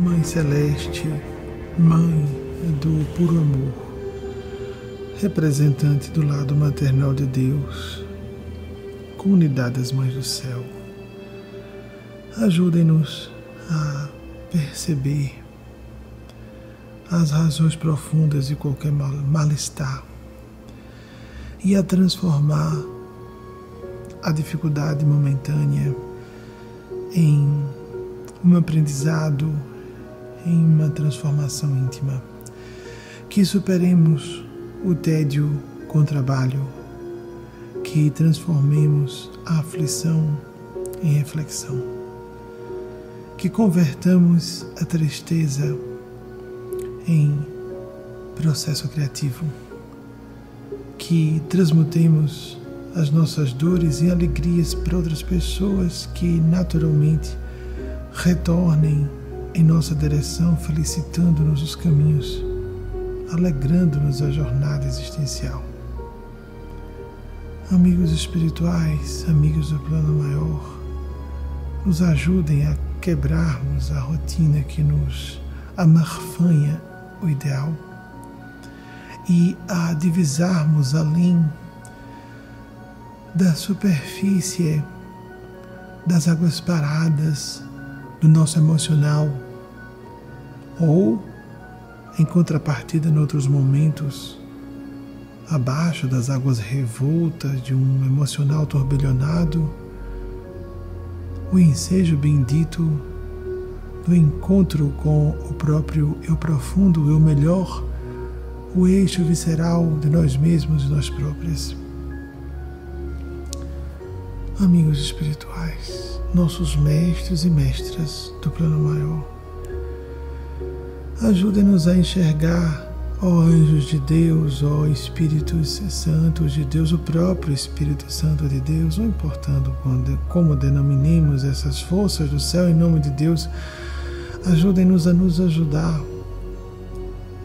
Mãe Celeste, Mãe do puro amor, representante do lado maternal de Deus, comunidade das Mães do Céu, ajudem-nos a perceber as razões profundas de qualquer mal-estar e a transformar a dificuldade momentânea em um aprendizado, em uma transformação íntima. Que superemos o tédio com trabalho, que transformemos a aflição em reflexão, que convertamos a tristeza em processo criativo, que transmutemos as nossas dores em alegrias para outras pessoas que naturalmente retornem em nossa direção, felicitando-nos os caminhos, alegrando-nos a jornada existencial. Amigos espirituais, amigos do plano maior, nos ajudem a quebrarmos a rotina que nos amarfanha o ideal e a divisarmos além da superfície das águas paradas do nosso emocional ou em contrapartida em outros momentos abaixo das águas revoltas de um emocional turbilhonado o ensejo bendito do encontro com o próprio eu profundo, eu melhor, o eixo visceral de nós mesmos e nós próprios amigos espirituais, nossos mestres e mestras do plano maior. Ajudem-nos a enxergar, ó anjos de Deus, ó Espíritos Santos de Deus, o próprio Espírito Santo de Deus, não importando como denominemos essas forças do céu em nome de Deus, ajudem-nos a nos ajudar,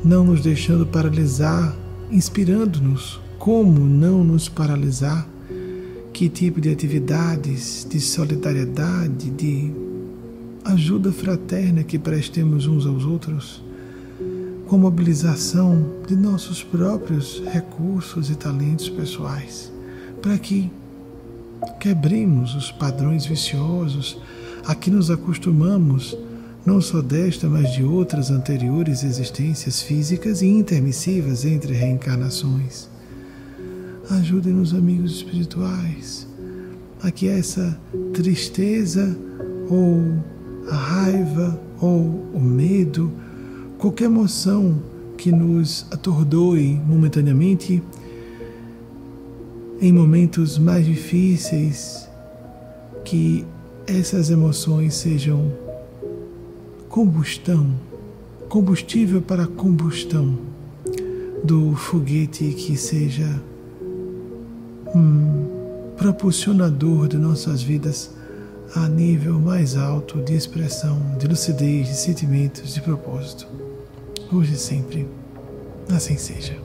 não nos deixando paralisar, inspirando-nos como não nos paralisar que tipo de atividades de solidariedade, de ajuda fraterna que prestemos uns aos outros, com mobilização de nossos próprios recursos e talentos pessoais, para que quebremos os padrões viciosos a que nos acostumamos, não só desta, mas de outras anteriores existências físicas e intermissivas entre reencarnações Ajudem-nos, amigos espirituais, a que essa tristeza ou a raiva ou o medo, qualquer emoção que nos atordoe momentaneamente, em momentos mais difíceis, que essas emoções sejam combustão, combustível para combustão do foguete que seja um propulsionador de nossas vidas a nível mais alto de expressão, de lucidez, de sentimentos, de propósito. Hoje e sempre, assim seja.